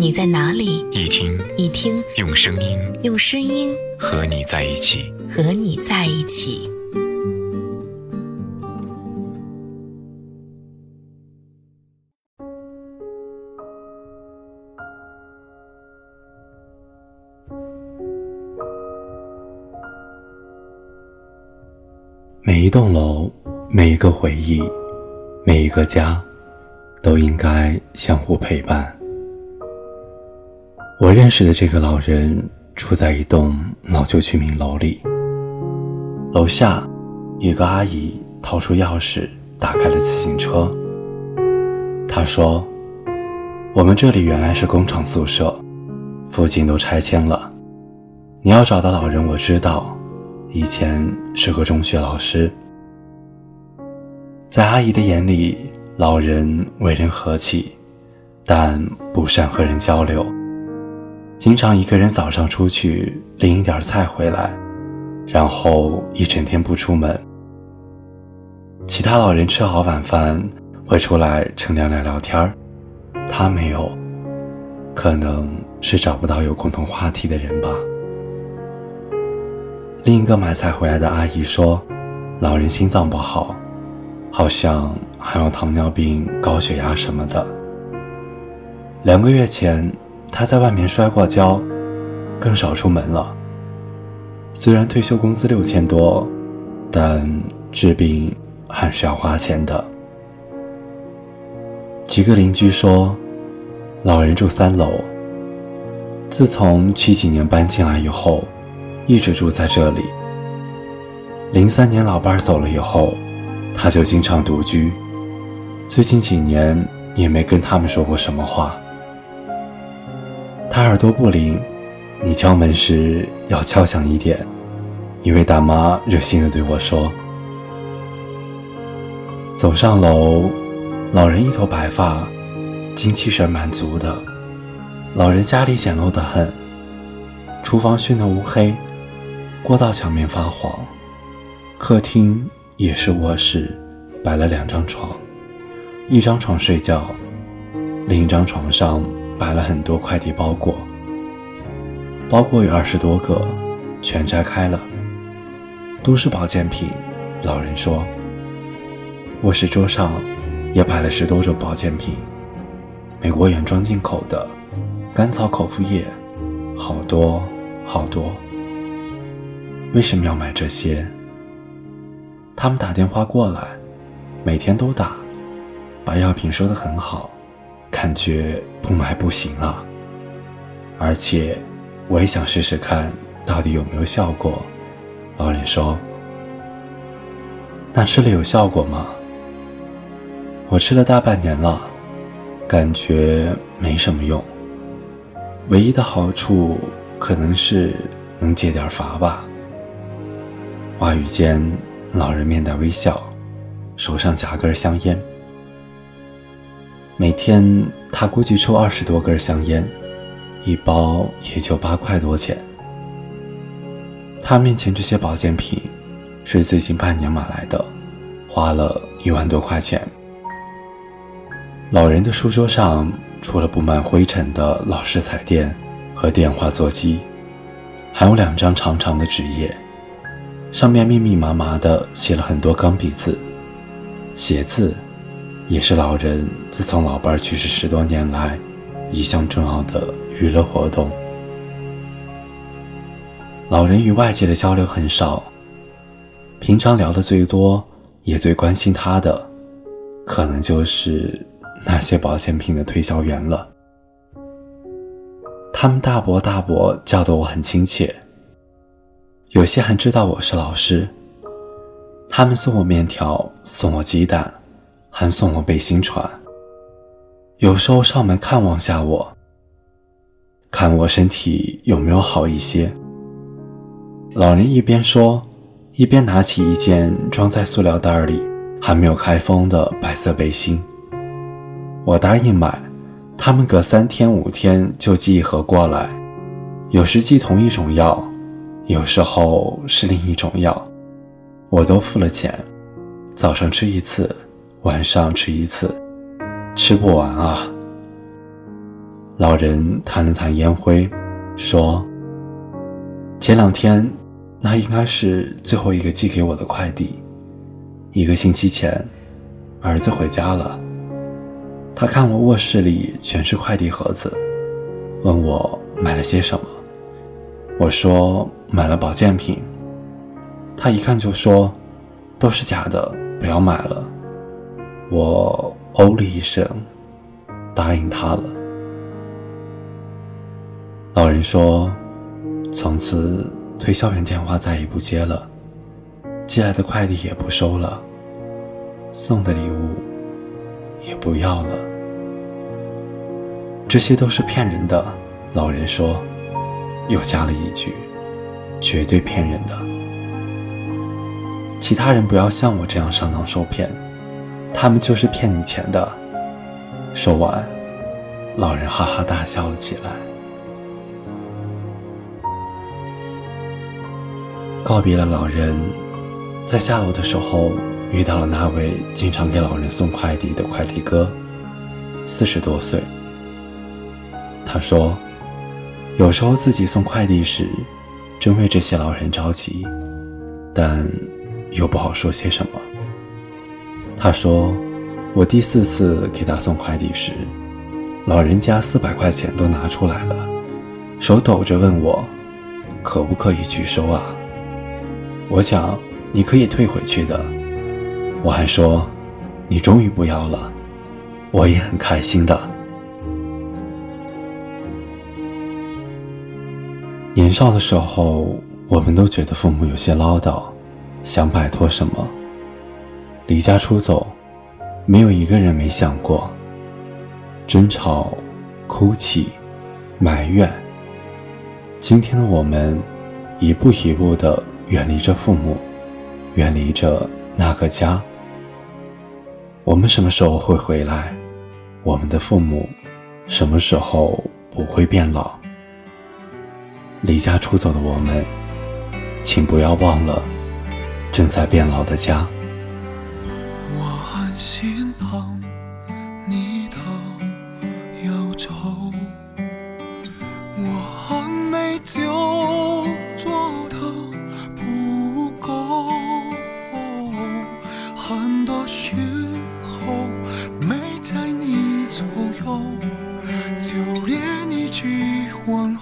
你在哪里？一听一听，用声音用声音和你在一起，和你在一起。每一栋楼，每一个回忆，每一个家，都应该相互陪伴。我认识的这个老人住在一栋老旧居民楼里。楼下，一个阿姨掏出钥匙打开了自行车。她说：“我们这里原来是工厂宿舍，附近都拆迁了。你要找的老人我知道，以前是个中学老师。”在阿姨的眼里，老人为人和气，但不善和人交流。经常一个人早上出去拎一点菜回来，然后一整天不出门。其他老人吃好晚饭会出来乘凉聊聊天儿，他没有，可能是找不到有共同话题的人吧。另一个买菜回来的阿姨说，老人心脏不好，好像还有糖尿病、高血压什么的。两个月前。他在外面摔过跤，更少出门了。虽然退休工资六千多，但治病还是要花钱的。几个邻居说，老人住三楼，自从七几年搬进来以后，一直住在这里。零三年老伴儿走了以后，他就经常独居，最近几年也没跟他们说过什么话。他耳朵不灵，你敲门时要敲响一点。一位大妈热心地对我说：“走上楼，老人一头白发，精气神蛮足的。老人家里简陋得很，厨房熏得乌黑，过道墙面发黄，客厅也是卧室，摆了两张床，一张床睡觉，另一张床上。”摆了很多快递包裹，包裹有二十多个，全拆开了，都是保健品。老人说，卧室桌上也摆了十多种保健品，美国原装进口的，甘草口服液，好多好多。为什么要买这些？他们打电话过来，每天都打，把药品说得很好。感觉不买不行啊，而且我也想试试看到底有没有效果。老人说：“那吃了有效果吗？”我吃了大半年了，感觉没什么用。唯一的好处可能是能解点乏吧。话语间，老人面带微笑，手上夹根香烟。每天他估计抽二十多根香烟，一包也就八块多钱。他面前这些保健品是最近半年买来的，花了一万多块钱。老人的书桌上除了布满灰尘的老式彩电和电话座机，还有两张长长的纸页，上面密密麻麻的写了很多钢笔字，写字。也是老人自从老伴去世十多年来一项重要的娱乐活动。老人与外界的交流很少，平常聊的最多也最关心他的，可能就是那些保健品的推销员了。他们大伯大伯叫得我很亲切，有些还知道我是老师。他们送我面条，送我鸡蛋。还送我背心穿，有时候上门看望下我，看我身体有没有好一些。老人一边说，一边拿起一件装在塑料袋里还没有开封的白色背心。我答应买，他们隔三天五天就寄一盒过来，有时寄同一种药，有时候是另一种药，我都付了钱。早上吃一次，晚上吃一次，吃不完啊。老人弹了弹烟灰，说：“前两天，那应该是最后一个寄给我的快递。一个星期前，儿子回家了。他看我卧室里全是快递盒子，问我买了些什么。我说买了保健品。他一看就说，都是假的。”不要买了，我哦了一声，答应他了。老人说：“从此推销员电话再也不接了，寄来的快递也不收了，送的礼物也不要了。这些都是骗人的。”老人说，又加了一句：“绝对骗人的。”其他人不要像我这样上当受骗，他们就是骗你钱的。说完，老人哈哈大笑了起来。告别了老人，在下楼的时候遇到了那位经常给老人送快递的快递哥，四十多岁。他说，有时候自己送快递时，真为这些老人着急，但。又不好说些什么。他说：“我第四次给他送快递时，老人家四百块钱都拿出来了，手抖着问我，可不可以拒收啊？我想你可以退回去的。我还说，你终于不要了，我也很开心的。年少的时候，我们都觉得父母有些唠叨。”想摆脱什么？离家出走，没有一个人没想过。争吵、哭泣、埋怨。今天的我们，一步一步的远离着父母，远离着那个家。我们什么时候会回来？我们的父母什么时候不会变老？离家出走的我们，请不要忘了。正在变老的家。一句问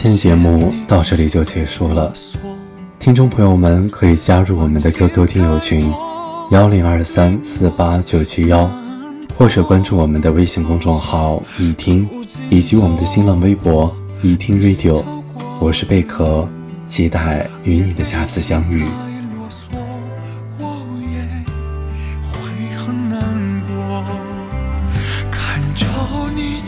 今天节目到这里就结束了，听众朋友们可以加入我们的 QQ 听友群幺零二三四八九七幺，或者关注我们的微信公众号“一听”以及我们的新浪微博“一听 Radio”。我是贝壳，期待与你的下次相遇。想说爱。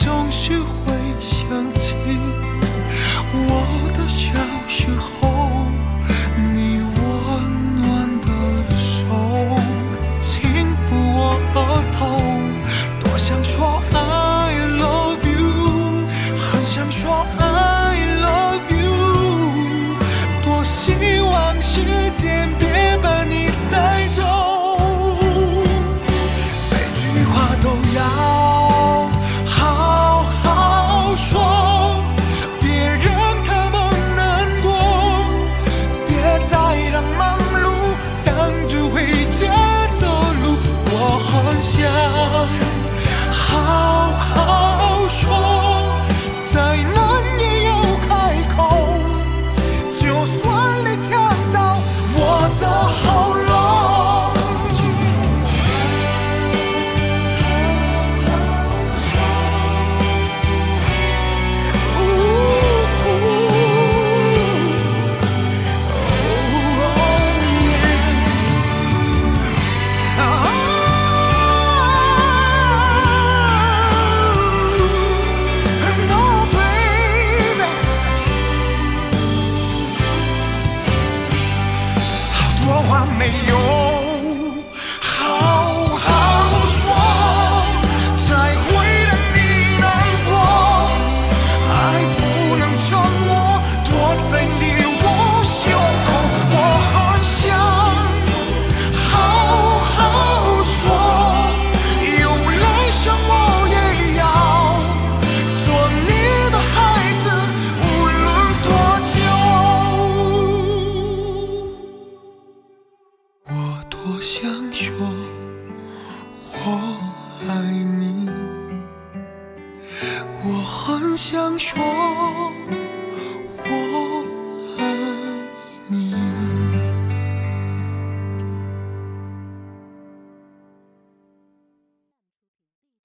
说，我爱你。我很想说。